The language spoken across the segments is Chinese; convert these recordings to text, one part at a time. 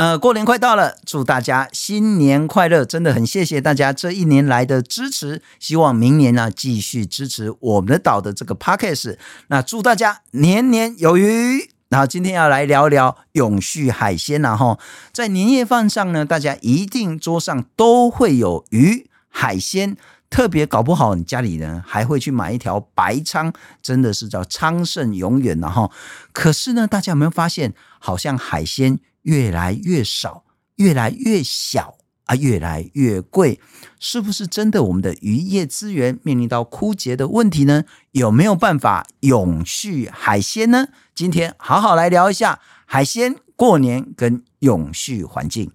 呃，过年快到了，祝大家新年快乐！真的很谢谢大家这一年来的支持，希望明年呢继续支持我们的岛的这个 Podcast。那祝大家年年有余。然后今天要来聊聊永续海鲜，然后在年夜饭上呢，大家一定桌上都会有鱼海鲜。特别搞不好，你家里人还会去买一条白鲳，真的是叫昌盛永远。然后，可是呢，大家有没有发现，好像海鲜越来越少，越来越小啊，越来越贵，是不是真的？我们的渔业资源面临到枯竭的问题呢？有没有办法永续海鲜呢？今天好好来聊一下海鲜过年跟永续环境。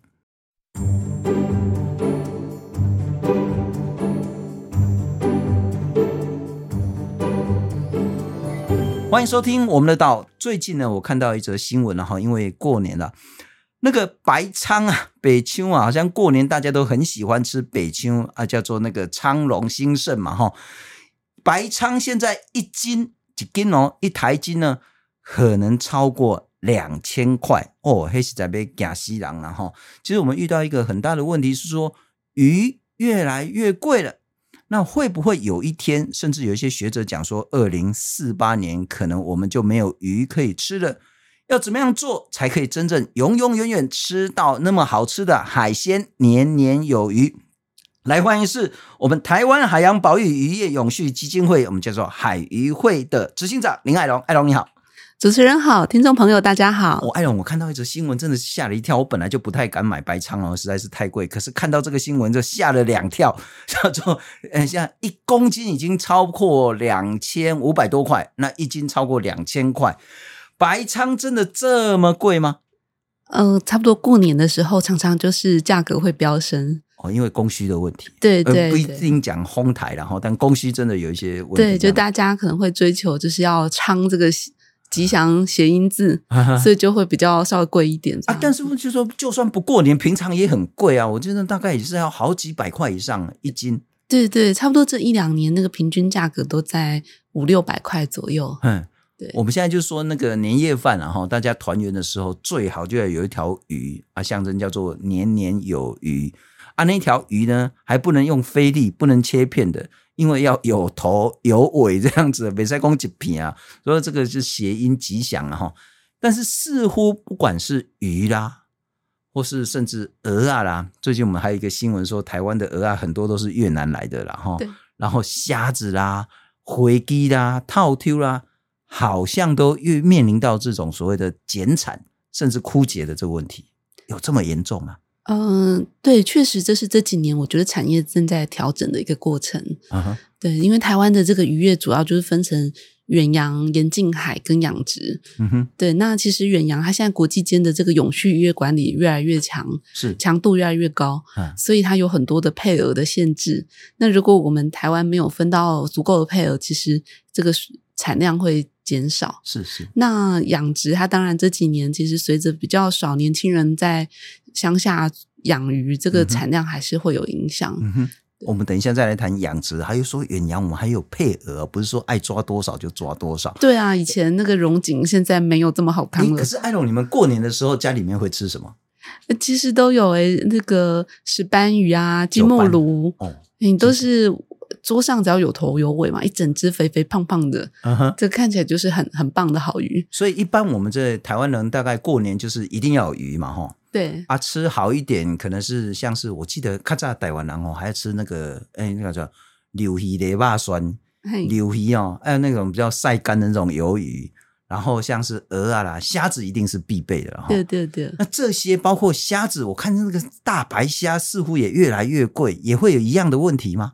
欢迎收听我们的岛。最近呢，我看到一则新闻了哈，因为过年了，那个白鲳啊，白鯧啊，好像过年大家都很喜欢吃白鯧啊，叫做那个昌隆兴盛嘛哈。白鲳现在一斤几斤哦，一台斤呢，可能超过两千块哦，黑是在被假西郎了哈。其实我们遇到一个很大的问题是说，鱼越来越贵了。那会不会有一天，甚至有一些学者讲说，二零四八年可能我们就没有鱼可以吃了？要怎么样做才可以真正永永远远吃到那么好吃的海鲜，年年有余？来，欢迎是我们台湾海洋保育渔业永续基金会，我们叫做海鱼会的执行长林爱龙，爱龙你好。主持人好，听众朋友大家好。我、哦、艾龙，我看到一则新闻，真的吓了一跳。我本来就不太敢买白仓哦，实在是太贵。可是看到这个新闻，就吓了两跳。叫做，呃，像一公斤已经超过两千五百多块，那一斤超过两千块，白仓真的这么贵吗？呃，差不多过年的时候，常常就是价格会飙升哦，因为供需的问题。对对，对，不一定讲哄抬，然后但供需真的有一些问题。对，就大家可能会追求，就是要鯧这个。吉祥谐音字，所以就会比较稍微贵一点啊。但是就说，就算不过年，平常也很贵啊。我觉得大概也是要好几百块以上一斤。对对，差不多这一两年那个平均价格都在五六百块左右。嗯，对。我们现在就说那个年夜饭啊，哈，大家团圆的时候最好就要有一条鱼啊，象征叫做年年有余啊。那条鱼呢，还不能用菲力，不能切片的。因为要有头有尾这样子，别再讲一片啊，所以这个是谐音吉祥啊哈。但是似乎不管是鱼啦，或是甚至鹅啊啦，最近我们还有一个新闻说，台湾的鹅啊很多都是越南来的啦哈。然后虾子啦、灰鸡啦、套 Q 啦，好像都越面临到这种所谓的减产甚至枯竭的这个问题，有这么严重吗？嗯，对，确实这是这几年我觉得产业正在调整的一个过程。Uh -huh. 对，因为台湾的这个渔业主要就是分成远洋、沿近海跟养殖。嗯哼，对，那其实远洋它现在国际间的这个永续渔业管理越来越强，是强度越来越高，uh -huh. 所以它有很多的配额的限制。那如果我们台湾没有分到足够的配额，其实这个产量会减少。是是。那养殖它当然这几年其实随着比较少年轻人在乡下养鱼，这个产量还是会有影响。嗯哼，我们等一下再来谈养殖，还有说远洋，我们还有配额，不是说爱抓多少就抓多少。对啊，以前那个荣景现在没有这么好看了。可是艾龙，你们过年的时候家里面会吃什么？其实都有诶、欸，那个石斑鱼啊，金目鲈，哦，你都是桌上只要有头有尾嘛，一整只肥肥胖胖的，这看起来就是很很棒的好鱼。所以一般我们这台湾人大概过年就是一定要有鱼嘛，哈。对啊，吃好一点，可能是像是我记得，卡在台湾人哦，还要吃那个，哎，那个叫柳鱼的肉酸，柳鱼哦，还有那种比较晒干的那种鱿鱼，然后像是鹅啊啦，虾子一定是必备的哈。对对对，那这些包括虾子，我看那个大白虾似乎也越来越贵，也会有一样的问题吗？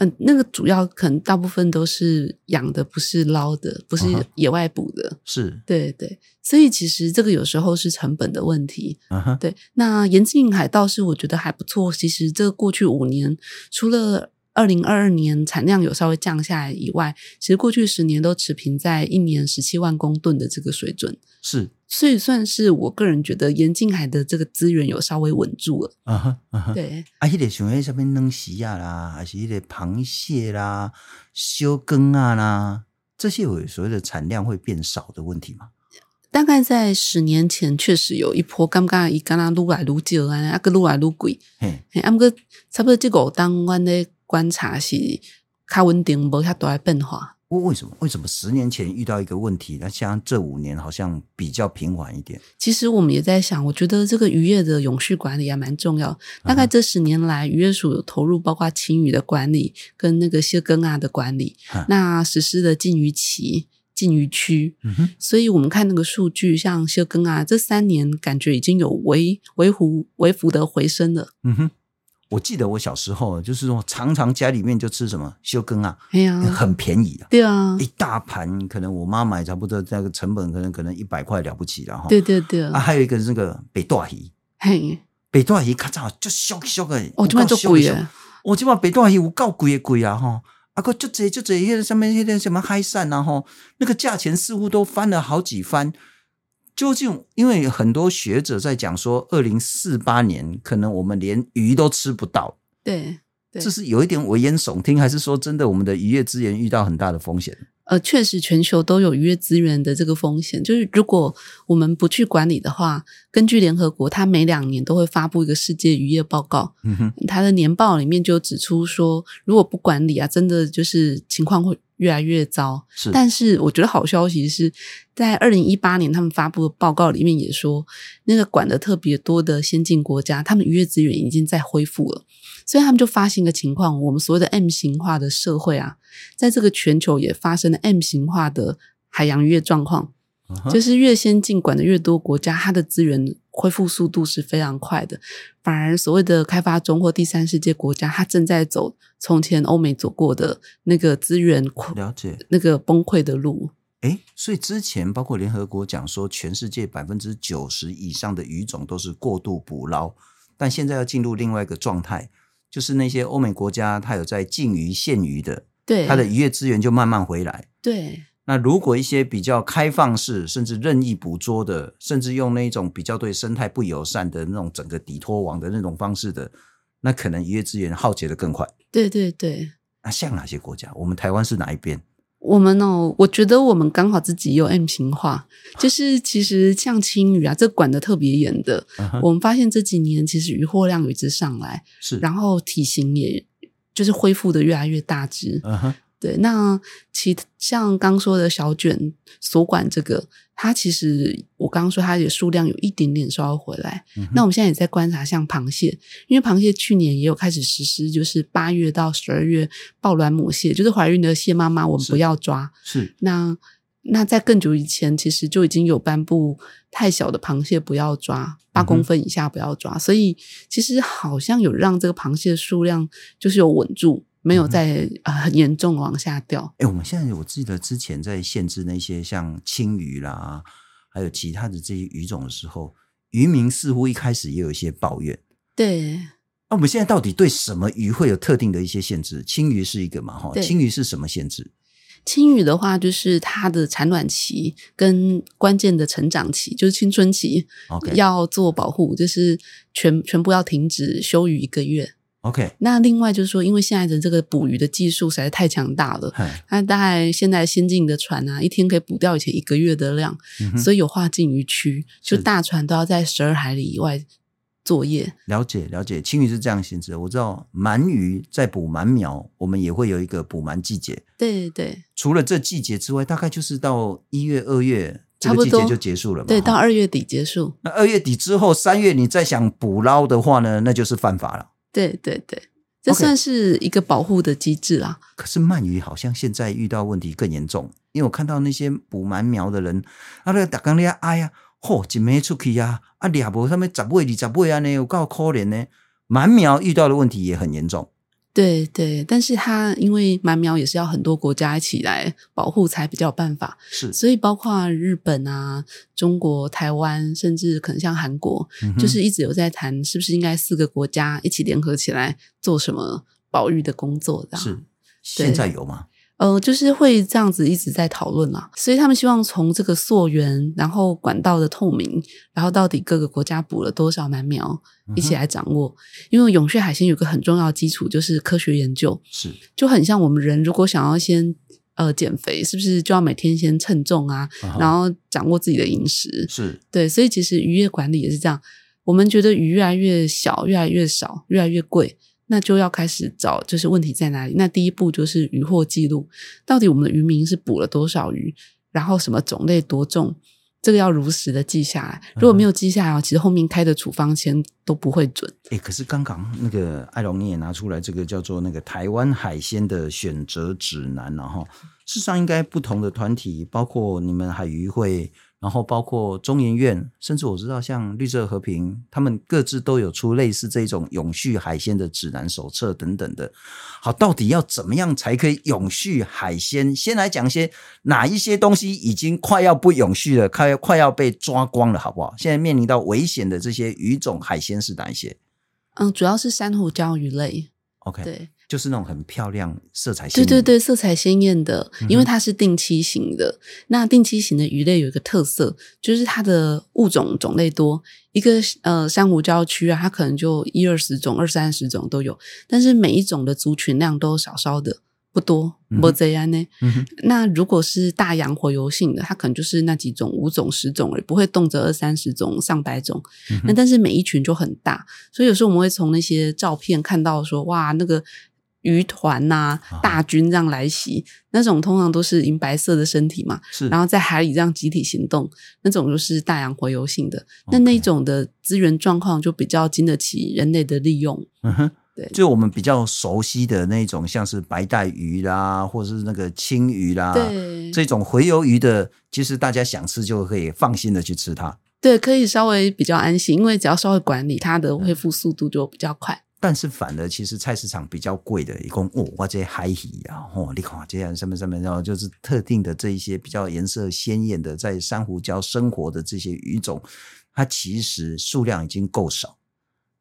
嗯，那个主要可能大部分都是养的，不是捞的，不是野外捕的，uh -huh. 是，对对，所以其实这个有时候是成本的问题。嗯哼，对。那沿近海倒是我觉得还不错。其实这过去五年，除了二零二二年产量有稍微降下来以外，其实过去十年都持平在一年十七万公吨的这个水准。是，所以算是我个人觉得沿近海的这个资源有稍微稳住了。啊哈，啊哈，对。啊，迄个像迄什么冷虾啊啦，还是迄个螃蟹啦、烧羹啊啦，这些有所谓的产量会变少的问题吗？大概在十年前，确实有一波刚刚一刚刚撸来撸去啊，啊个撸来撸贵。嘿，啊，不过差不多这个当我的观察是较稳定，无遐大的变化。为为什么？为什么十年前遇到一个问题，那像这五年好像比较平缓一点？其实我们也在想，我觉得这个渔业的永续管理还蛮重要。大概这十年来，渔业署有投入包括青鱼的管理跟那个蟹耕啊的管理，嗯、那实施的禁渔期。禁渔区，嗯哼，所以我们看那个数据，像休耕啊，这三年感觉已经有微微幅微幅的回升了。嗯哼，我记得我小时候就是说，常常家里面就吃什么修根啊，哎呀，很便宜啊，对啊，一大盘，可能我妈买差不多那个成本可能可能一百块了不起了哈。对对对，啊，还有一个是那个北大鱼，嘿，北大鱼咔嚓就俗俗的，哦，这么贵啊，我这把北大鱼有够贵的贵啊哈。啊，个就这就这些上面那些什么海产，然后那个价钱似乎都翻了好几番。究竟因为很多学者在讲说，二零四八年可能我们连鱼都吃不到。对，对，这是有一点危言耸听，还是说真的，我们的渔业资源遇到很大的风险？呃，确实，全球都有渔业资源的这个风险。就是如果我们不去管理的话，根据联合国，它每两年都会发布一个世界渔业报告。嗯哼，它的年报里面就指出说，如果不管理啊，真的就是情况会越来越糟。是，但是我觉得好消息是在二零一八年他们发布的报告里面也说，那个管的特别多的先进国家，他们渔业资源已经在恢复了。所以他们就发现一个情况，我们所谓的 M 型化的社会啊，在这个全球也发生了 M 型化的海洋渔业状况，uh-huh. 就是越先进管的越多国家，它的资源恢复速度是非常快的，反而所谓的开发中或第三世界国家，它正在走从前欧美走过的那个资源了解那个崩溃的路。诶，所以之前包括联合国讲说，全世界百分之九十以上的鱼种都是过度捕捞，但现在要进入另外一个状态。就是那些欧美国家，它有在禁渔限渔的，对，它的渔业资源就慢慢回来。对，那如果一些比较开放式，甚至任意捕捉的，甚至用那种比较对生态不友善的那种整个底拖网的那种方式的，那可能渔业资源耗竭的更快。对对对。那像哪些国家？我们台湾是哪一边？我们哦，我觉得我们刚好自己有 M 型化，就是其实像青鱼啊，这管得特别严的。Uh-huh. 我们发现这几年其实渔获量一直上来，是，然后体型也就是恢复的越来越大只。Uh-huh. 对，那其像刚说的小卷所管这个，它其实我刚刚说它的数量有一点点稍微回来。嗯、那我们现在也在观察像螃蟹，因为螃蟹去年也有开始实施，就是八月到十二月抱卵母蟹，就是怀孕的蟹妈妈我们不要抓。是，是那那在更久以前，其实就已经有颁布太小的螃蟹不要抓，八公分以下不要抓。嗯、所以其实好像有让这个螃蟹数量就是有稳住。没有在啊、嗯呃、很严重往下掉。哎，我们现在我记得之前在限制那些像青鱼啦，还有其他的这些鱼种的时候，渔民似乎一开始也有一些抱怨。对。那、啊、我们现在到底对什么鱼会有特定的一些限制？青鱼是一个嘛？哈，青鱼是什么限制？青鱼的话，就是它的产卵期跟关键的成长期，就是青春期.要做保护，就是全全部要停止休渔一个月。OK，那另外就是说，因为现在的这个捕鱼的技术实在太强大了，那大概现在先进的船啊，一天可以捕掉以前一个月的量，嗯、所以有划禁渔区，就大船都要在十二海里以外作业。了解了解，青鱼是这样性质。我知道鳗鱼在捕鳗苗，我们也会有一个捕鳗季节。对对对，除了这季节之外，大概就是到一月、二月这个季节就结束了嘛。对，到二月底结束。那二月底之后，三月你再想捕捞的话呢，那就是犯法了。对对对，这算是一个保护的机制啦。Okay. 可是鳗鱼好像现在遇到问题更严重，因为我看到那些捕鳗苗的人，啊，那个打刚咧哎呀，嚯，一没出去呀，啊，俩不他们十尾二十尾啊呢，有够可怜呢。鳗苗遇到的问题也很严重。对对，但是它因为蛮苗也是要很多国家一起来保护才比较有办法，是，所以包括日本啊、中国、台湾，甚至可能像韩国，嗯，就是一直有在谈，是不是应该四个国家一起联合起来做什么保育的工作？这样是，现在有吗？呃，就是会这样子一直在讨论啦，所以他们希望从这个溯源，然后管道的透明，然后到底各个国家补了多少鳗苗，一起来掌握。嗯、因为永续海鲜有个很重要的基础，就是科学研究，是就很像我们人如果想要先呃减肥，是不是就要每天先称重啊？Uh huh. 然后掌握自己的饮食，是对，所以其实渔业管理也是这样。我们觉得鱼越来越小，越来越少，越来越贵，那就要开始找，就是问题在哪里？那第一步就是渔获记录，到底我们的渔民是捕了多少鱼，然后什么种类多重，这个要如实的记下来。如果没有记下来，嗯、其实后面开的处方签都不会准。诶，可是刚刚那个艾龙你也拿出来这个叫做那个台湾海鲜的选择指南，然后事实上应该不同的团体，包括你们海渔会。然后包括中研院，甚至我知道像绿色和平，他们各自都有出类似这种永续海鲜的指南手册等等的。好，到底要怎么样才可以永续海鲜？先来讲一些哪一些东西已经快要不永续了，快快要被抓光了，好不好？现在面临到危险的这些鱼种海鲜是哪一些？嗯，主要是珊瑚礁鱼类。OK，对。就是那种很漂亮、色彩鲜艳，对对对，色彩鲜艳的，因为它是定期型的。嗯、那定期型的鱼类有一个特色，就是它的物种种类多。一个呃珊瑚礁区啊，它可能就一二十种、二三十种都有，但是每一种的族群量都少少的。不多，不这样呢。嗯、那如果是大洋洄游性的，它可能就是那几种五种、十种，也不会动辄二三十种、上百种。嗯、那但是每一群就很大，所以有时候我们会从那些照片看到说，哇，那个鱼团呐、啊，大军这样来袭，啊、那种通常都是银白色的身体嘛，是。然后在海里这样集体行动，那种就是大洋洄游性的。那那一种的资源状况就比较经得起人类的利用。嗯哼。对，就我们比较熟悉的那种，像是白带鱼啦，或者是那个青鱼啦，对，这种洄游鱼的，其实大家想吃就可以放心的去吃它。对，可以稍微比较安心，因为只要稍微管理，它的恢复速度就比较快。但是反而其实菜市场比较贵的，一共哦，哇这些海鱼啊，哦，你看这样什么什么，然后就是特定的这一些比较颜色鲜艳的，在珊瑚礁生活的这些鱼种，它其实数量已经够少。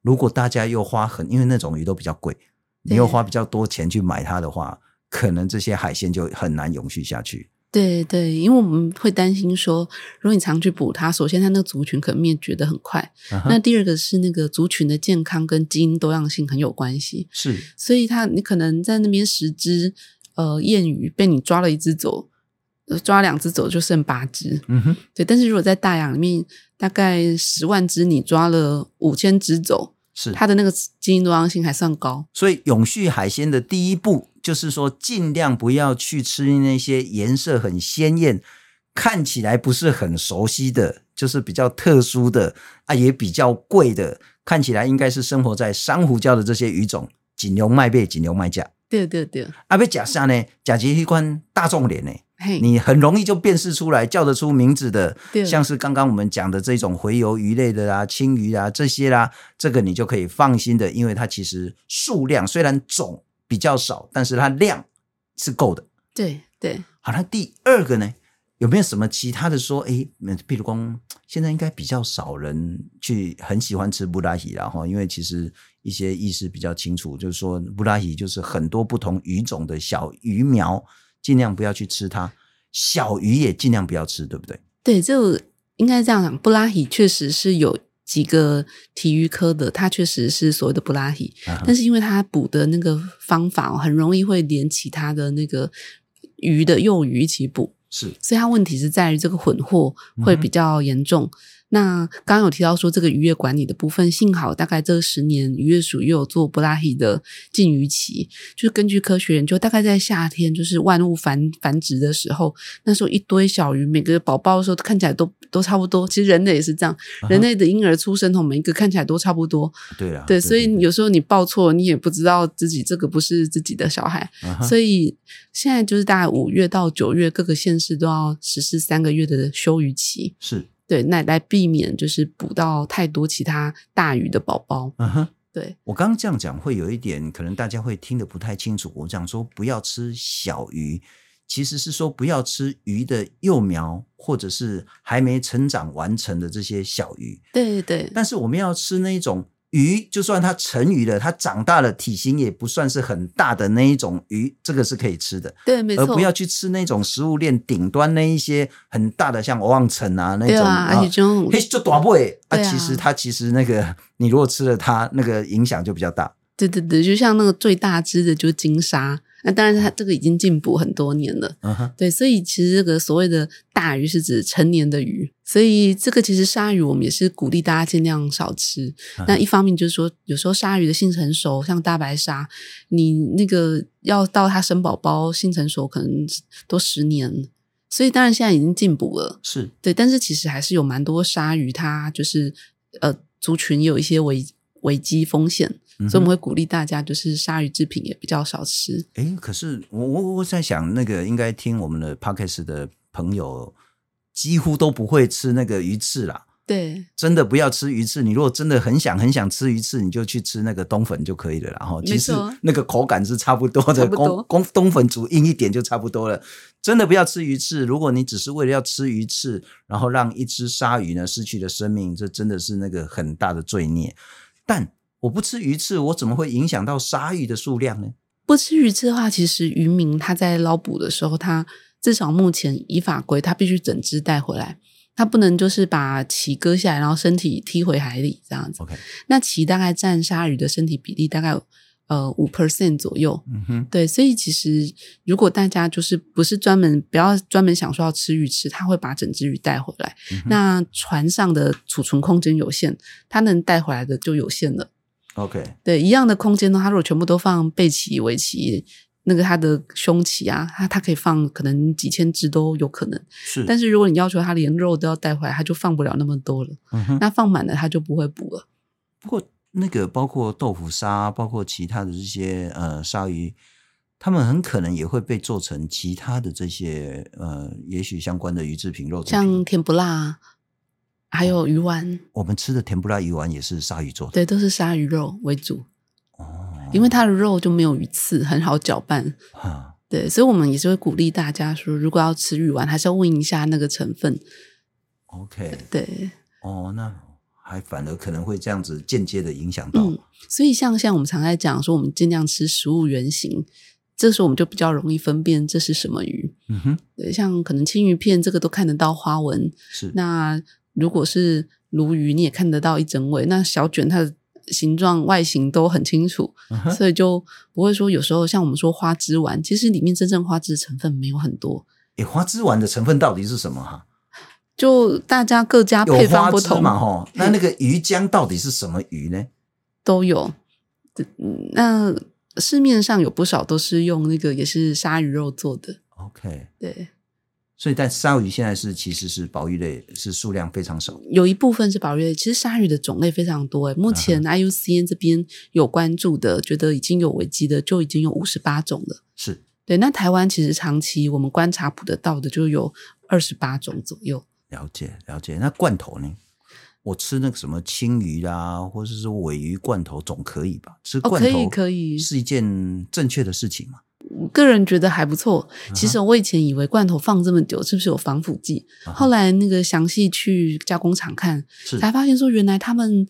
如果大家又花很，因为那种鱼都比较贵，你又花比较多钱去买它的话，可能这些海鲜就很难永续下去。对对，因为我们会担心说，如果你常去捕它，首先它那个族群可能灭绝的很快。Uh huh. 那第二个是那个族群的健康跟基因多样性很有关系。是，所以它你可能在那边十只呃燕鱼被你抓了一只走，抓两只走就剩八只。嗯哼，对。但是如果在大洋里面，大概十万只，你抓了五千只走，是它的那个基因多样性还算高。所以永续海鲜的第一步就是说，尽量不要去吃那些颜色很鲜艳、看起来不是很熟悉的，就是比较特殊的啊，也比较贵的，看起来应该是生活在珊瑚礁的这些鱼种，尽量卖贝，尽量卖价。对对对，啊，要假啥呢？假结一关大众脸呢？嘿你很容易就辨识出来，叫得出名字的，像是刚刚我们讲的这种洄游鱼类的啦、青鱼啊这些啦，这个你就可以放心的，因为它其实数量虽然种比较少，但是它量是够的。对对，好，那第二个呢，有没有什么其他的说？诶，譬如说，现在应该比较少人去很喜欢吃布拉鱼了哈，因为其实一些意识比较清楚，就是说布拉鱼就是很多不同鱼种的小鱼苗。尽量不要去吃它，小鱼也尽量不要吃，对不对？对，就应该这样讲。布拉鱼确实是有几个体育科的，它确实是所谓的布拉鱼，啊、但是因为它捕的那个方法很容易会连其他的那个鱼的幼鱼一起捕，是，所以它问题是在于这个混货会比较严重。嗯那刚刚有提到说这个渔业管理的部分，幸好大概这十年渔业署又有做布拉希的禁渔期，就是根据科学研究，大概在夏天就是万物繁繁殖的时候，那时候一堆小鱼，每个宝宝的时候看起来都都差不多。其实人类也是这样，人类的婴儿出生后每一个看起来都差不多。对啊，对，所以有时候你抱错，你也不知道自己这个不是自己的小孩。所以现在就是大概五月到九月，各个县市都要实施三个月的休渔期。是。对，那来避免就是捕到太多其他大鱼的宝宝。嗯哼，对，我刚刚这样讲会有一点，可能大家会听得不太清楚。我讲说不要吃小鱼，其实是说不要吃鱼的幼苗，或者是还没成长完成的这些小鱼。对对对。但是我们要吃那一种。鱼就算它成鱼了，它长大了，体型也不算是很大的那一种鱼，这个是可以吃的。对，没错。而不要去吃那种食物链顶端那一些很大的，像望城啊那种。对啊，就嘿就大不诶啊，其实它其实那个你如果吃了它，那个影响就比较大。对对对，就像那个最大只的就是金沙，那当然，它这个已经进补很多年了。嗯哼，对，所以其实这个所谓的大鱼是指成年的鱼，所以这个其实鲨鱼我们也是鼓励大家尽量少吃。嗯、那一方面就是说，有时候鲨鱼的性成熟，像大白鲨，你那个要到它生宝宝性成熟，可能都十年。所以当然现在已经进补了，是对，但是其实还是有蛮多鲨鱼，它就是呃族群有一些危危机风险。所以我们会鼓励大家，就是鲨鱼制品也比较少吃。哎，可是我我我在想，那个应该听我们的 Podcast 的朋友几乎都不会吃那个鱼翅啦。对，真的不要吃鱼翅。你如果真的很想很想吃鱼翅，你就去吃那个冬粉就可以了。然后其实那个口感是差不多的，冬冬冬粉煮硬一点就差不多了。真的不要吃鱼翅。如果你只是为了要吃鱼翅，然后让一只鲨鱼呢失去了生命，这真的是那个很大的罪孽。但我不吃鱼翅，我怎么会影响到鲨鱼的数量呢？不吃鱼翅的话，其实渔民他在捞捕的时候，他至少目前以法规，他必须整只带回来，他不能就是把鳍割下来，然后身体踢回海里这样子。OK，那鳍大概占鲨鱼的身体比例大概呃五 percent 左右。嗯哼，对，所以其实如果大家就是不是专门不要专门想说要吃鱼翅，他会把整只鱼带回来。嗯、那船上的储存空间有限，他能带回来的就有限了。OK，对，一样的空间呢，它如果全部都放背鳍、尾鳍，那个它的胸鳍啊，它它可以放可能几千只都有可能。是，但是如果你要求它连肉都要带回来，它就放不了那么多了。嗯哼，那放满了它就不会捕了。不过那个包括豆腐鲨，包括其他的这些呃鲨鱼，它们很可能也会被做成其他的这些呃，也许相关的鱼制品、肉制品，像甜不辣。还有鱼丸，我们吃的甜不辣鱼丸也是鲨鱼做的，对，都是鲨鱼肉为主。哦，因为它的肉就没有鱼刺，很好搅拌。哈，对，所以我们也是会鼓励大家说，如果要吃鱼丸，还是要问一下那个成分。OK，对。哦，那还反而可能会这样子间接的影响到。嗯，所以像像我们常在讲说，我们尽量吃食物原型，这时候我们就比较容易分辨这是什么鱼。嗯哼，对，像可能青鱼片这个都看得到花纹，是那。如果是鲈鱼，你也看得到一整尾。那小卷它的形状、外形都很清楚，uh-huh. 所以就不会说有时候像我们说花枝丸，其实里面真正花枝成分没有很多。诶，花枝丸的成分到底是什么哈？就大家各家配方不同嘛，哈。那那个鱼浆到底是什么鱼呢？都有。那市面上有不少都是用那个也是鲨鱼肉做的。OK，对。所以，在鲨鱼现在是其实是保育类，是数量非常少。有一部分是保育类，其实鲨鱼的种类非常多诶。目前 IUCN 这边有关注的，觉得已经有危机的，就已经有五十八种了。是对。那台湾其实长期我们观察捕得到的，就有二十八种左右。了解，了解。那罐头呢？我吃那个什么青鱼啊，或者是尾鱼罐头总可以吧？吃罐头可以，可以是一件正确的事情嘛？我个人觉得还不错。其实我以前以为罐头放这么久是不是有防腐剂？啊、后来那个详细去加工厂看，才发现说原来他们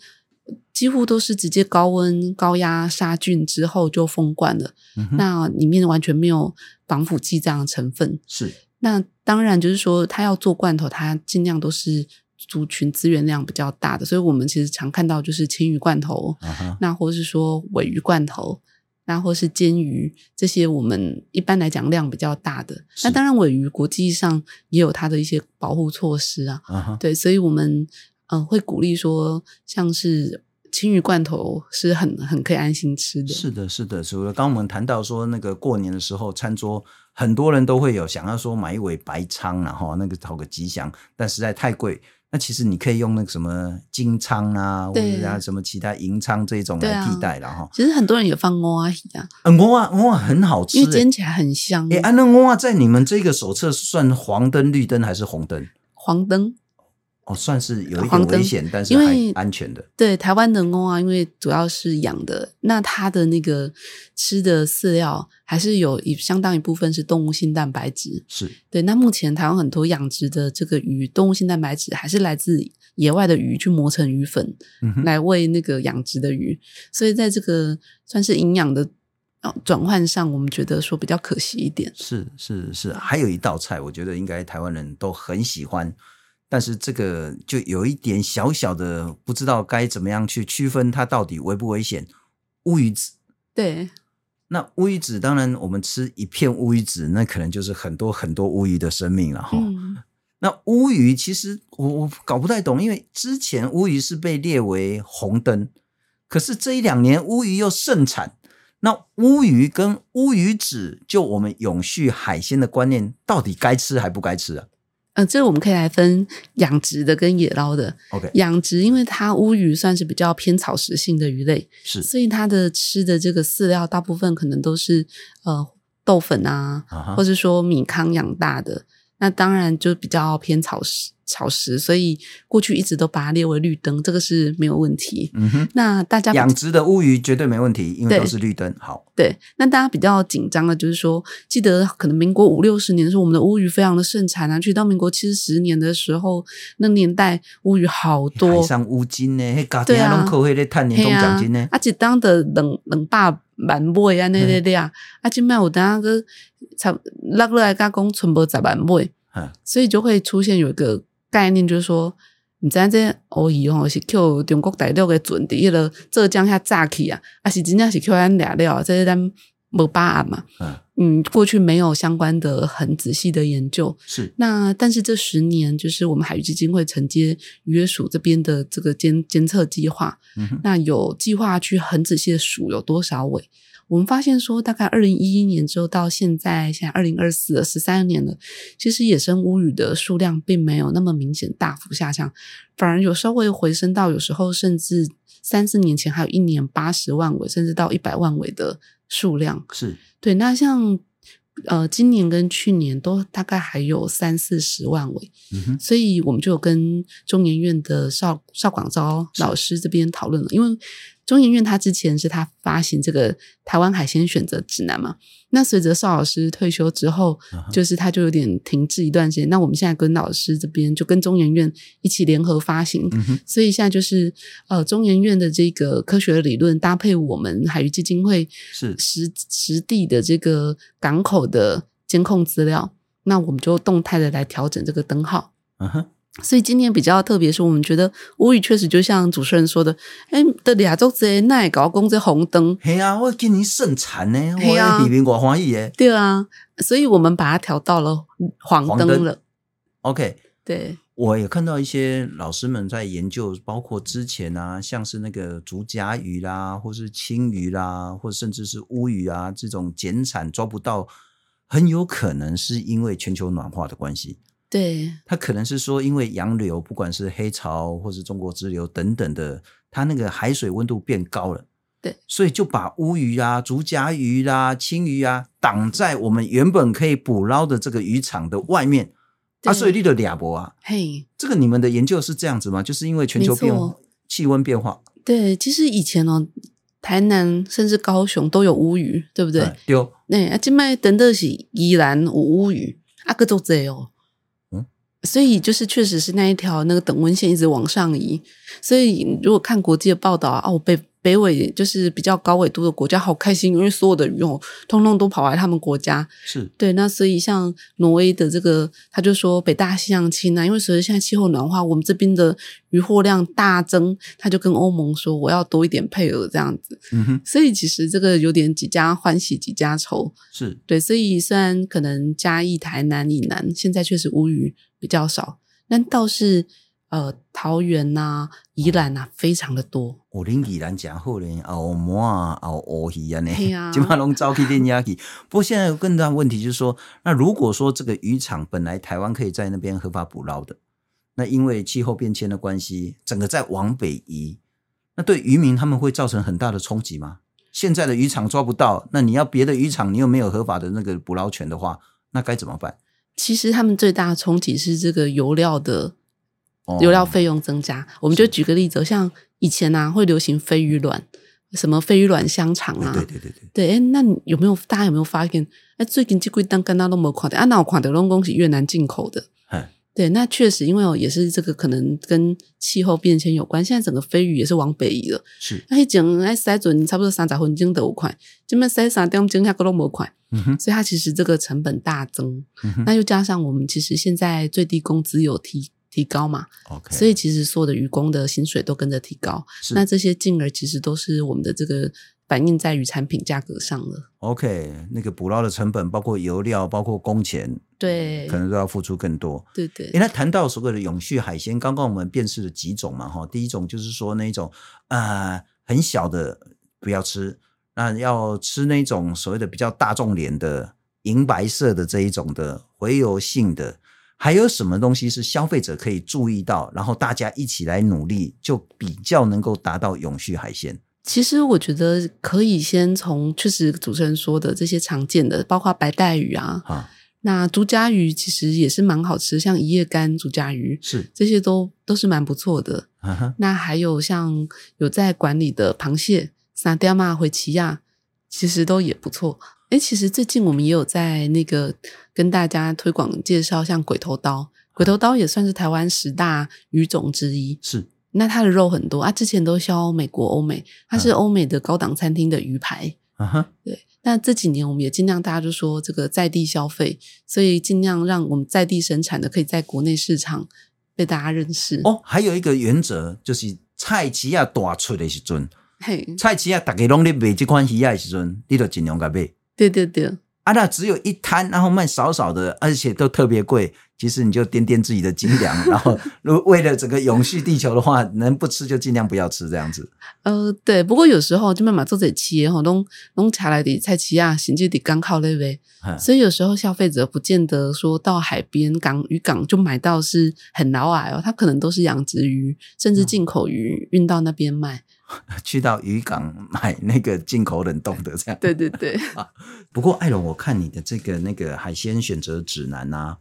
几乎都是直接高温高压杀菌之后就封罐了。嗯、那里面完全没有防腐剂这样的成分。是。那当然就是说，他要做罐头，他尽量都是族群资源量比较大的。所以我们其实常看到就是青鱼罐头，啊、那或是说尾鱼罐头。那或是煎鱼这些，我们一般来讲量比较大的。那当然，尾鱼国际上也有它的一些保护措施啊。Uh-huh. 对，所以我们呃会鼓励说，像是青鱼罐头是很很可以安心吃的。是的，是的。所以刚刚我们谈到说，那个过年的时候餐桌很多人都会有想要说买一尾白鲳，然后那个讨个吉祥，但实在太贵。那其实你可以用那个什么金仓啊，或者啊什么其他银仓这种来替代了哈、啊。其实很多人也放蚵仔鱼啊，蚵仔蚵仔很好吃，因为煎起来很香。诶，啊，那蚵仔在你们这个手册算黄灯、绿灯还是红灯？黄灯。哦，算是有一点危险，但是还安全的。对，台湾的工啊，因为主要是养的，那它的那个吃的饲料还是有一相当一部分是动物性蛋白质。是对。那目前台湾很多养殖的这个鱼，动物性蛋白质还是来自野外的鱼去磨成鱼粉，嗯、来喂那个养殖的鱼。所以在这个算是营养的转换上，我们觉得说比较可惜一点。是是是，还有一道菜，我觉得应该台湾人都很喜欢。但是这个就有一点小小的不知道该怎么样去区分它到底危不危险。乌鱼子，对，那乌鱼子当然，我们吃一片乌鱼子，那可能就是很多很多乌鱼的生命了哈。嗯、那乌鱼其实我我搞不太懂，因为之前乌鱼是被列为红灯，可是这一两年乌鱼又盛产。那乌鱼跟乌鱼子，就我们永续海鲜的观念，到底该吃还不该吃啊？呃，这我们可以来分养殖的跟野捞的。OK，养殖因为它乌鱼算是比较偏草食性的鱼类，是，所以它的吃的这个饲料大部分可能都是呃豆粉啊，uh huh. 或者说米糠养大的，那当然就比较偏草食。草食，所以过去一直都把它列为绿灯，这个是没有问题。嗯哼，那大家养殖的乌鱼绝对没问题，因为都是绿灯。好，对，那大家比较紧张的就是说，记得可能民国五六十年的时候，我们的乌鱼非常的盛产啊，去到民国七十年的时候，那年代乌鱼好多，海上乌金呢，对啊，拢扣迄个探年终奖金呢，啊，一档的两两百万尾安尼咧俩啊，啊，今麦有当个差落落来甲讲，存无十万尾，所以就会出现有一个。概念就是说，毋知影这乌鱼吼是靠中国大陆的船伫迄落浙江遐炸去啊，啊是真正是靠咱掠了，这是咱无把握嘛。嗯，嗯，过去没有相关的很仔细的研究。是。那但是这十年，就是我们海域基金会承接渔业署这边的这个监监测计划，那有计划去很仔细的数有多少尾。我们发现说，大概二零一一年之后到现在，现在二零二四了，十三年了，其实野生乌鱼的数量并没有那么明显大幅下降，反而有稍微回升到有时候甚至三四年前还有一年八十万尾，甚至到一百万尾的数量。是对。那像呃今年跟去年都大概还有三四十万尾，嗯，所以我们就跟中研院的邵邵广昭老师这边讨论了，因为。中研院他之前是他发行这个台湾海鲜选择指南嘛，那随着邵老师退休之后，就是他就有点停滞一段时间。那我们现在跟老师这边就跟中研院一起联合发行，所以现在就是呃中研院的这个科学理论搭配我们海域基金会是实实地的这个港口的监控资料，那我们就动态的来调整这个灯号。所以今年比较特别，是我们觉得乌鱼确实就像主持人说的，哎，的亚洲这那也搞公这红灯，嘿啊，我今年盛产呢，嘿啊，比苹果欢喜耶，对啊，所以我们把它调到了黄灯了。OK，对，我也看到一些老师们在研究，包括之前啊，像是那个竹荚鱼啦，或是青鱼啦，或甚至是乌鱼啊，这种减产抓不到，很有可能是因为全球暖化的关系。对，它可能是说，因为洋流，不管是黑潮或是中国支流等等的，它那个海水温度变高了，对，所以就把乌鱼啊、竹荚鱼啦、啊、青鱼啊挡在我们原本可以捕捞的这个渔场的外面，啊，所以立了俩博啊，嘿，这个你们的研究是这样子吗？就是因为全球变、气温变化。对，其实以前哦，台南甚至高雄都有乌鱼，对不对？丢、嗯。那啊，今麦等的是宜兰有乌鱼，啊，个都这哦。所以就是，确实是那一条那个等温线一直往上移。所以如果看国际的报道啊，哦，北北纬就是比较高纬度的国家好开心，因为所有的鱼哦，通通都跑来他们国家。是对。那所以像挪威的这个，他就说北大西洋亲啊，因为随着现在气候暖化，我们这边的渔获量大增，他就跟欧盟说我要多一点配额这样子。嗯哼。所以其实这个有点几家欢喜几家愁。是对。所以虽然可能嘉义、台南以南现在确实无鱼。比较少，但倒是呃桃园呐、啊、宜兰呐、啊，非常的多。我连宜兰讲后连澳门啊、澳澳鱼啊呢，金马龙招去练牙去。不过现在有更大问题就是说，那如果说这个渔场本来台湾可以在那边合法捕捞的，那因为气候变迁的关系，整个在往北移，那对渔民他们会造成很大的冲击吗？现在的渔场抓不到，那你要别的渔场，你又没有合法的那个捕捞权的话，那该怎么办？其实他们最大的冲击是这个油料的油料费用增加。哦、我们就举个例子，像以前啊会流行飞鱼卵，什么飞鱼卵香肠啊，对对对对，对。哎，那有没有大家有没有发现？哎，最近这几单跟他都没垮的啊，那我看到拢讲是越南进口的。对，那确实，因为也是这个可能跟气候变迁有关。现在整个飞鱼也是往北移了。是，那一整哎塞准差不多三十分钟都有快，这边塞三点钟下个都没快。嗯哼，所以它其实这个成本大增。嗯，那又加上我们其实现在最低工资有提提高嘛。OK，所以其实所有的渔工的薪水都跟着提高。那这些进而其实都是我们的这个反映在于产品价格上了。OK，那个捕捞的成本，包括油料，包括工钱，对，可能都要付出更多。对对。那谈到所谓的永续海鲜，刚刚我们辨识了几种嘛，哈，第一种就是说那种呃很小的不要吃，那要吃那种所谓的比较大众脸的银白色的这一种的回游性的。还有什么东西是消费者可以注意到，然后大家一起来努力，就比较能够达到永续海鲜？其实我觉得可以先从确实主持人说的这些常见的，包括白带鱼啊，啊那竹夹鱼其实也是蛮好吃，像一夜干竹夹鱼是这些都都是蛮不错的。啊、那还有像有在管理的螃蟹，沙嗲嘛、回奇亚，其实都也不错。哎，其实最近我们也有在那个跟大家推广介绍，像鬼头刀，鬼头刀也算是台湾十大鱼种之一。是，那它的肉很多啊，之前都销美国、欧美，它是欧美的高档餐厅的鱼排。啊哈，对。那这几年我们也尽量，大家就说这个在地消费，所以尽量让我们在地生产的可以在国内市场被大家认识。哦，还有一个原则就是菜市啊大出的时阵，嘿，菜市啊大家拢在卖这款鱼的时阵，你就尽量给买。对对对，啊，那只有一摊，然后卖少少的，而且都特别贵。其实你就掂掂自己的斤两，然后如果为了整个永续地球的话，能不吃就尽量不要吃这样子。呃，对。不过有时候就慢慢做这企业哈，弄弄起来的菜市啊，甚至得刚靠那边，所以有时候消费者不见得说到海边港渔港就买到是很老矮哦，他可能都是养殖鱼，甚至进口鱼运到那边卖。去到渔港买那个进口冷冻的这样，对对对 啊。不过艾龙，我看你的这个那个海鲜选择指南啊，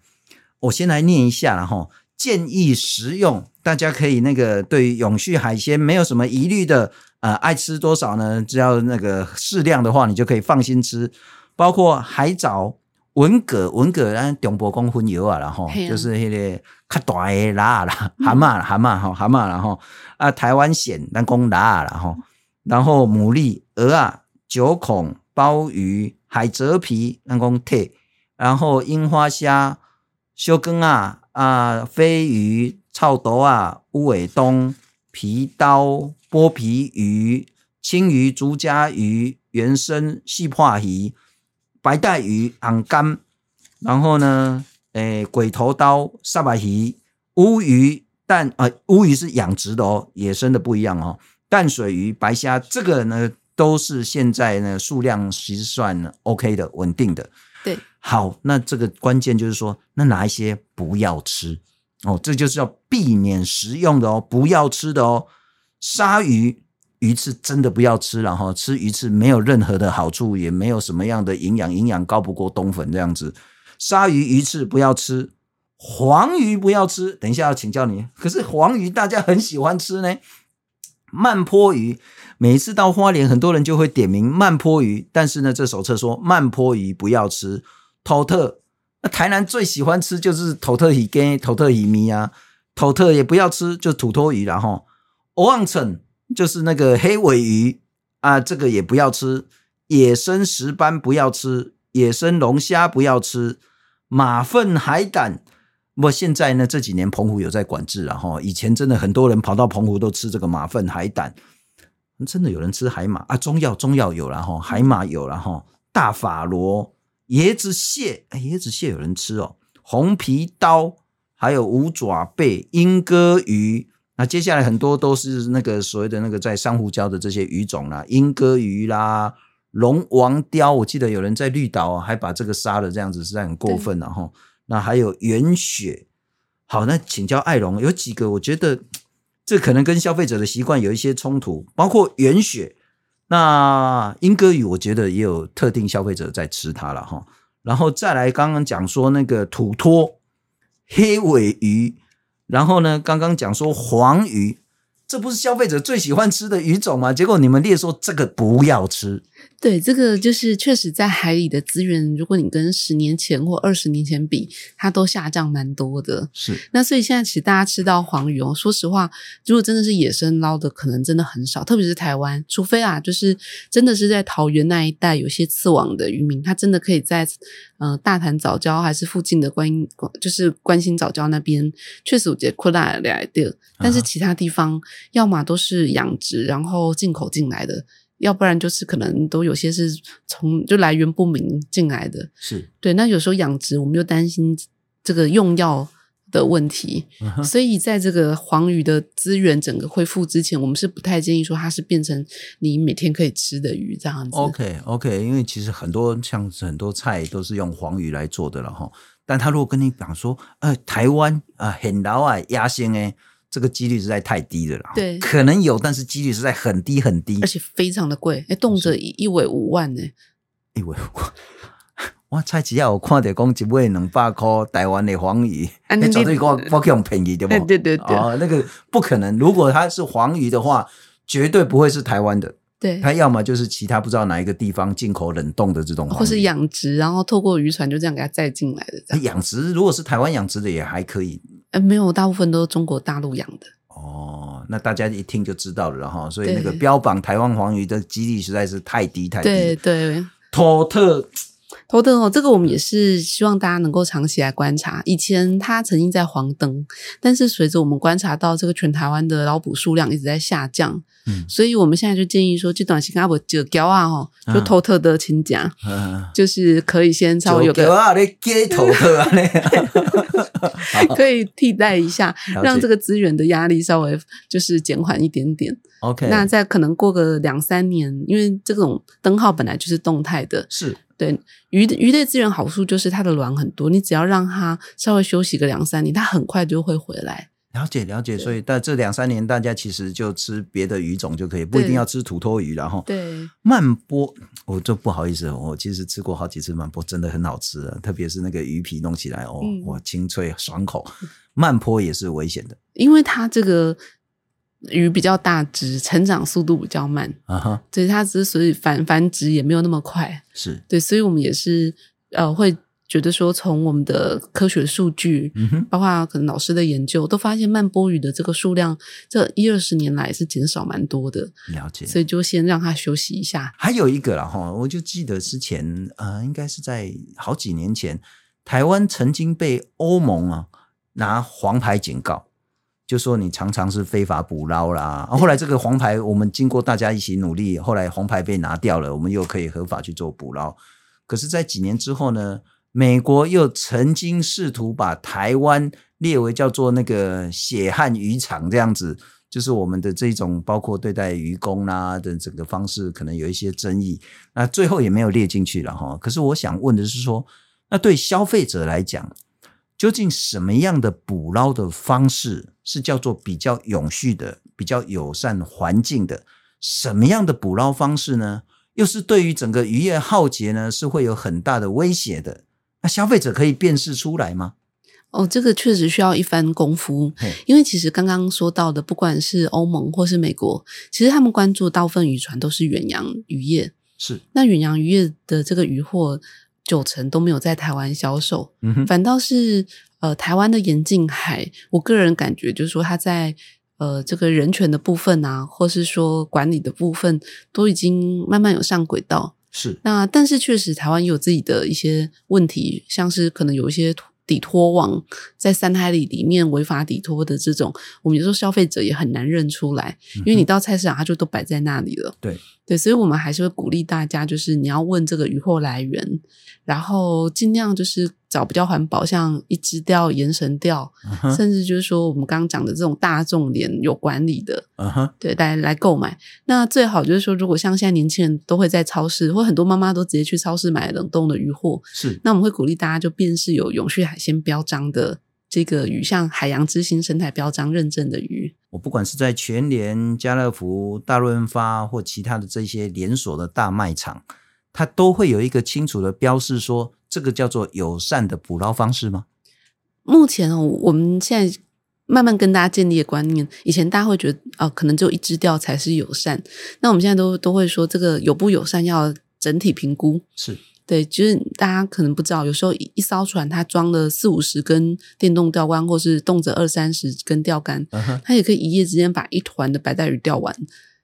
我先来念一下，然后建议食用，大家可以那个对于永续海鲜没有什么疑虑的，呃，爱吃多少呢？只要那个适量的话，你就可以放心吃，包括海藻。文蛤，文蛤，咱中国讲荤油啊，然后就是迄个较大的拉啦，蛤蟆，蛤蟆哈，蛤蟆，然后啊，台湾鳝，咱讲拉啦，然后然后牡蛎、鹅啊、九孔、鲍鱼、海蜇皮，咱讲铁，然后樱花虾、烧羹啊啊，飞鱼、臭豆啊、乌尾冬、皮刀、剥皮鱼、青鱼、竹夹鱼、原生细化鱼。白带鱼、昂干，然后呢，诶，鬼头刀、沙白鱼、乌鱼、淡啊，乌鱼是养殖的哦，野生的不一样哦。淡水鱼、白虾，这个呢都是现在呢数量其实算 OK 的、稳定的。对，好，那这个关键就是说，那哪一些不要吃哦？这就是要避免食用的哦，不要吃的哦，鲨鱼。鱼翅真的不要吃，然后吃鱼翅没有任何的好处，也没有什么样的营养，营养高不过冬粉这样子。鲨鱼、鱼翅不要吃，黄鱼不要吃。等一下要请教你，可是黄鱼大家很喜欢吃呢。慢坡鱼，每次到花莲，很多人就会点名慢坡鱼，但是呢，这手册说慢坡鱼不要吃。土特，那台南最喜欢吃就是土特鱼羹、土特鱼米啊，土特也不要吃，就土托鱼然后欧旺城。就是那个黑尾鱼啊，这个也不要吃；野生石斑不要吃；野生龙虾不要吃；马粪海胆。不现在呢，这几年澎湖有在管制了哈。以前真的很多人跑到澎湖都吃这个马粪海胆，真的有人吃海马啊？中药中药有了哈，海马有了哈。大法螺、椰子蟹，哎，椰子蟹有人吃哦。红皮刀，还有五爪贝、莺歌鱼。那接下来很多都是那个所谓的那个在珊瑚礁的这些鱼种啦，莺歌鱼啦，龙王鯛，我记得有人在绿岛还把这个杀了，这样子实在很过分了哈。那还有圆雪，好，那请教艾龙，有几个我觉得这可能跟消费者的习惯有一些冲突，包括圆雪，那莺歌鱼，我觉得也有特定消费者在吃它了哈。然后再来刚刚讲说那个土托、黑尾鱼。然后呢，刚刚讲说黄鱼，这不是消费者最喜欢吃的鱼种吗？结果你们列说这个不要吃。对，这个就是确实在海里的资源，如果你跟十年前或二十年前比，它都下降蛮多的。是，那所以现在其实大家吃到黄鱼哦，说实话，如果真的是野生捞的，可能真的很少，特别是台湾，除非啊，就是真的是在桃园那一带有些刺网的渔民，他真的可以在呃大潭早礁还是附近的关就是关心早礁那边，确实我觉得扩大来的，但是其他地方要么都是养殖，然后进口进来的。要不然就是可能都有些是从就来源不明进来的。是对，那有时候养殖我们就担心这个用药的问题，嗯、所以在这个黄鱼的资源整个恢复之前，我们是不太建议说它是变成你每天可以吃的鱼这样子。OK OK，因为其实很多像很多菜都是用黄鱼来做的了哈。但他如果跟你讲说，呃，台湾啊很老啊鸭先诶，这个几率实在太低了啦。对，可能有，但是几率实在很低很低，而且非常的贵，哎，动辄一尾五万呢。一尾五万。我菜市啊，有看到讲一尾两百块台湾的黄鱼，你绝对我我用便宜 对不？对对对，哦，那个不可能。如果它是黄鱼的话，绝对不会是台湾的。对，它要么就是其他不知道哪一个地方进口冷冻的这种，或是养殖，然后透过渔船就这样给它载进来的。养殖如果是台湾养殖的也还可以，呃，没有，大部分都是中国大陆养的。哦，那大家一听就知道了哈。所以那个标榜台湾黄鱼的几率实在是太低太低。对对，托特。头灯哦，这个我们也是希望大家能够长期来观察。以前它曾经在黄灯，但是随着我们观察到这个全台湾的捞捕数量一直在下降，嗯，所以我们现在就建议说，这短期阿伯就胶啊吼，就头特的请假，嗯，就是可以先稍微有个头特啊，可以替代一下，让这个资源的压力稍微就是减缓一点点。OK，那再可能过个两三年，因为这种灯号本来就是动态的，是。对鱼的鱼类资源好处就是它的卵很多，你只要让它稍微休息个两三年，它很快就会回来。了解了解，所以在这两三年，大家其实就吃别的鱼种就可以，不一定要吃土托鱼。然后，对慢波，我就不好意思，我其实吃过好几次慢波，真的很好吃的，特别是那个鱼皮弄起来哦，哇、嗯，清脆爽口。慢波也是危险的，因为它这个。鱼比较大只，成长速度比较慢啊哈，所以它之所以繁繁殖也没有那么快，是对，所以我们也是呃会觉得说，从我们的科学数据，嗯，包括可能老师的研究，都发现慢波鱼的这个数量，这一二十年来是减少蛮多的。了解，所以就先让它休息一下。还有一个了哈，我就记得之前呃，应该是在好几年前，台湾曾经被欧盟啊拿黄牌警告。就说你常常是非法捕捞啦，后来这个黄牌，我们经过大家一起努力，后来黄牌被拿掉了，我们又可以合法去做捕捞。可是，在几年之后呢，美国又曾经试图把台湾列为叫做那个血汗渔场这样子，就是我们的这种包括对待渔工啦的整个方式，可能有一些争议。那最后也没有列进去了哈。可是我想问的是说，那对消费者来讲，究竟什么样的捕捞的方式是叫做比较永续的、比较友善环境的？什么样的捕捞方式呢？又是对于整个渔业浩劫呢，是会有很大的威胁的？那消费者可以辨识出来吗？哦，这个确实需要一番功夫。因为其实刚刚说到的，不管是欧盟或是美国，其实他们关注的大部分渔船都是远洋渔业。是，那远洋渔业的这个渔获。九成都没有在台湾销售，嗯，反倒是呃台湾的严镜海，我个人感觉就是说它在呃这个人权的部分啊，或是说管理的部分，都已经慢慢有上轨道。是，那但是确实台湾也有自己的一些问题，像是可能有一些。抵托网在三海里里面违法底托的这种，我们有时候消费者也很难认出来，因为你到菜市场，它就都摆在那里了。对对，所以我们还是会鼓励大家，就是你要问这个鱼货来源，然后尽量就是。找比较环保，像一支钓、延绳钓，uh huh. 甚至就是说我们刚刚讲的这种大众连有管理的，uh huh. 对，大家来购买。那最好就是说，如果像现在年轻人都会在超市，或很多妈妈都直接去超市买冷冻的鱼货，是。那我们会鼓励大家就辨识有永续海鲜标章的这个鱼，像海洋之星生态标章认证的鱼。我不管是在全联、家乐福、大润发或其他的这些连锁的大卖场，它都会有一个清楚的标示说。这个叫做友善的捕捞方式吗？目前我们现在慢慢跟大家建立的观念，以前大家会觉得哦，可能只有一支钓才是友善。那我们现在都都会说，这个友不友善要整体评估。是对，就是大家可能不知道，有时候一艘船它装了四五十根电动钓竿，或是动辄二三十根钓竿，它、uh huh. 也可以一夜之间把一团的白带鱼钓完。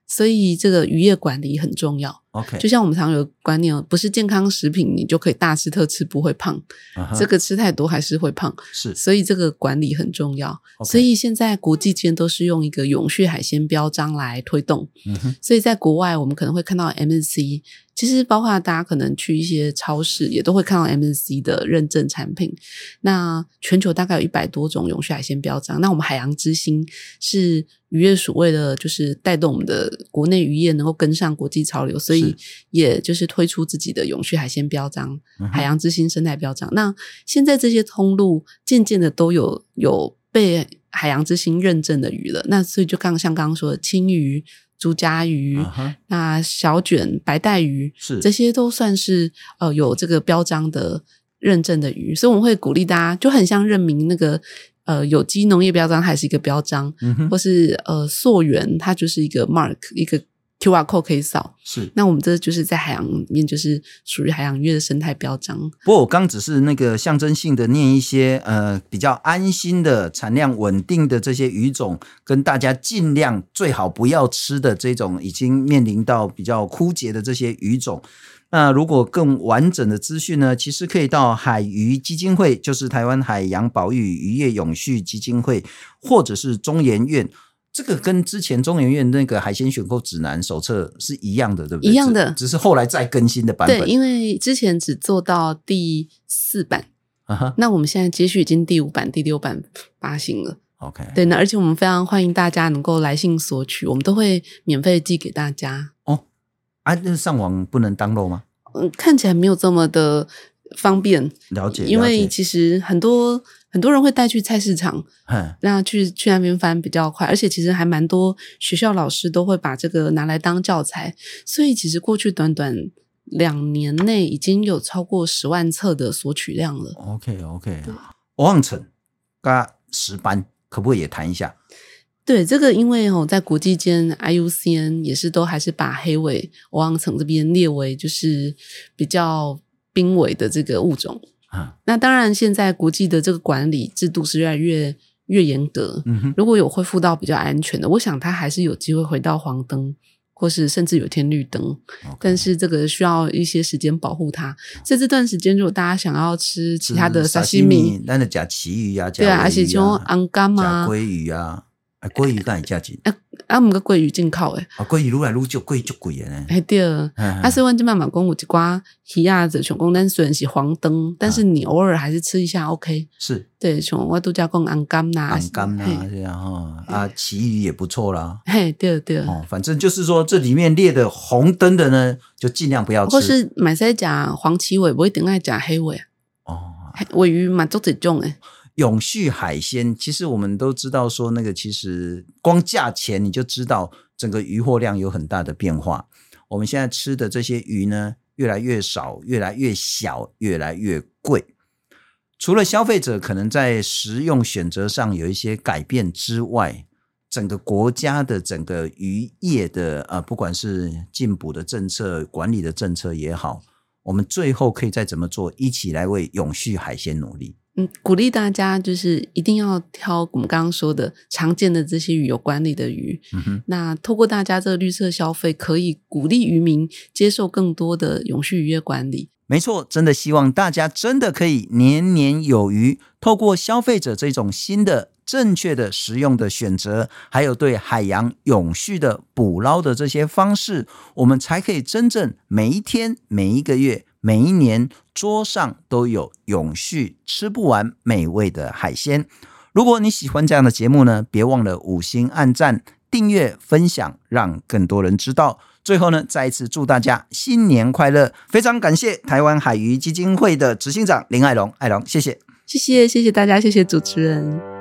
所以这个渔业管理很重要。OK，就像我们常有观念，不是健康食品你就可以大吃特吃不会胖，uh huh. 这个吃太多还是会胖。是，所以这个管理很重要。所以现在国际间都是用一个永续海鲜标章来推动。嗯哼，所以在国外我们可能会看到 MSC，其实包括大家可能去一些超市也都会看到 MNC 的认证产品。那全球大概有一百多种永续海鲜标章。那我们海洋之星是。渔业署为了就是带动我们的国内渔业能够跟上国际潮流，所以也就是推出自己的永续海鲜标章、嗯、海洋之星生态标章。那现在这些通路渐渐的都有有被海洋之星认证的鱼了。那所以就刚像刚刚说的青鱼、竹筴鱼、啊、那小卷白带鱼，是这些都算是呃有这个标章的认证的鱼。所以我们会鼓励大家，就很像认明那个。呃，有机农业标章还是一个标章，嗯，或是呃溯源，它就是一个 mark，一个 QR code 可以扫。是，那我们这就是在海洋里面，就是属于海洋鱼的生态标章。不过我刚只是那个象征性的念一些呃比较安心的产量稳定的这些鱼种，跟大家尽量最好不要吃的这种已经面临到比较枯竭的这些鱼种。那如果更完整的资讯呢，其实可以到海鱼基金会，就是台湾海洋保育渔业永续基金会，或者是中研院。这个跟之前中研院那个海鲜选购指南手册是一样的，对不对？一样的，只是后来再更新的版本。对，因为之前只做到第四版，啊，那我们现在接续已经第五版、第六版发行了。OK，对，那而且我们非常欢迎大家能够来信索取，我们都会免费寄给大家。哦。啊，那上网不能 download 吗？嗯，看起来没有这么的方便。了解。因为其实很多很多人会带去菜市场，那去去那边翻比较快。而且其实还蛮多学校老师都会把这个拿来当教材，所以其实过去短短两年内已经有超过十万册的索取量了。OK OK，欧昂橙加石斑，可不可以也谈一下？对这个，因为哦，在国际间，IUCN 也是都还是把黑尾欧昂橙这边列为就是比较濒危的这个物种。啊，那当然，现在国际的这个管理制度是越来越越严格。嗯，如果有恢复到比较安全的，我想它还是有机会回到黄灯，或是甚至有天绿灯。但是这个需要一些时间保护它。在这段时间，如果大家想要吃其他的沙西米，那的假旗鱼啊，对啊，而且像安干啊，鲑鱼啊。鲑鱼干也价钱，啊啊，毋过鲑鱼进口诶，啊，鲑鱼愈来愈少，鲑鱼足贵诶呢。哎对，啊，所以阮即慢嘛讲有一寡鱼啊子，像讲咱虽然是黄灯，但是你偶尔还是吃一下 OK。是，对，像我都叫讲安甘呐，安甘呐这样哈，啊，旗鱼也不错啦。嘿，对对，哦，反正就是说这里面列的红灯的呢，就尽量不要吃。或是买在讲黄鳍尾，不一定爱讲黑尾。哦，尾鱼嘛，足一种诶。永续海鲜，其实我们都知道，说那个其实光价钱你就知道整个渔获量有很大的变化。我们现在吃的这些鱼呢，越来越少，越来越小，越来越贵。除了消费者可能在食用选择上有一些改变之外，整个国家的整个渔业的呃，不管是进补的政策、管理的政策也好，我们最后可以再怎么做，一起来为永续海鲜努力。嗯，鼓励大家就是一定要挑我们刚刚说的常见的这些鱼有管理的鱼。嗯哼，那透过大家这个绿色消费，可以鼓励渔民接受更多的永续渔业管理。没错，真的希望大家真的可以年年有余。透过消费者这种新的、正确的、实用的选择，还有对海洋永续的捕捞的这些方式，我们才可以真正每一天、每一个月。每一年桌上都有永续吃不完美味的海鲜。如果你喜欢这样的节目呢，别忘了五星按赞、订阅、分享，让更多人知道。最后呢，再一次祝大家新年快乐！非常感谢台湾海渔基金会的执行长林爱龙，爱龙，谢谢，谢谢，谢谢大家，谢谢主持人。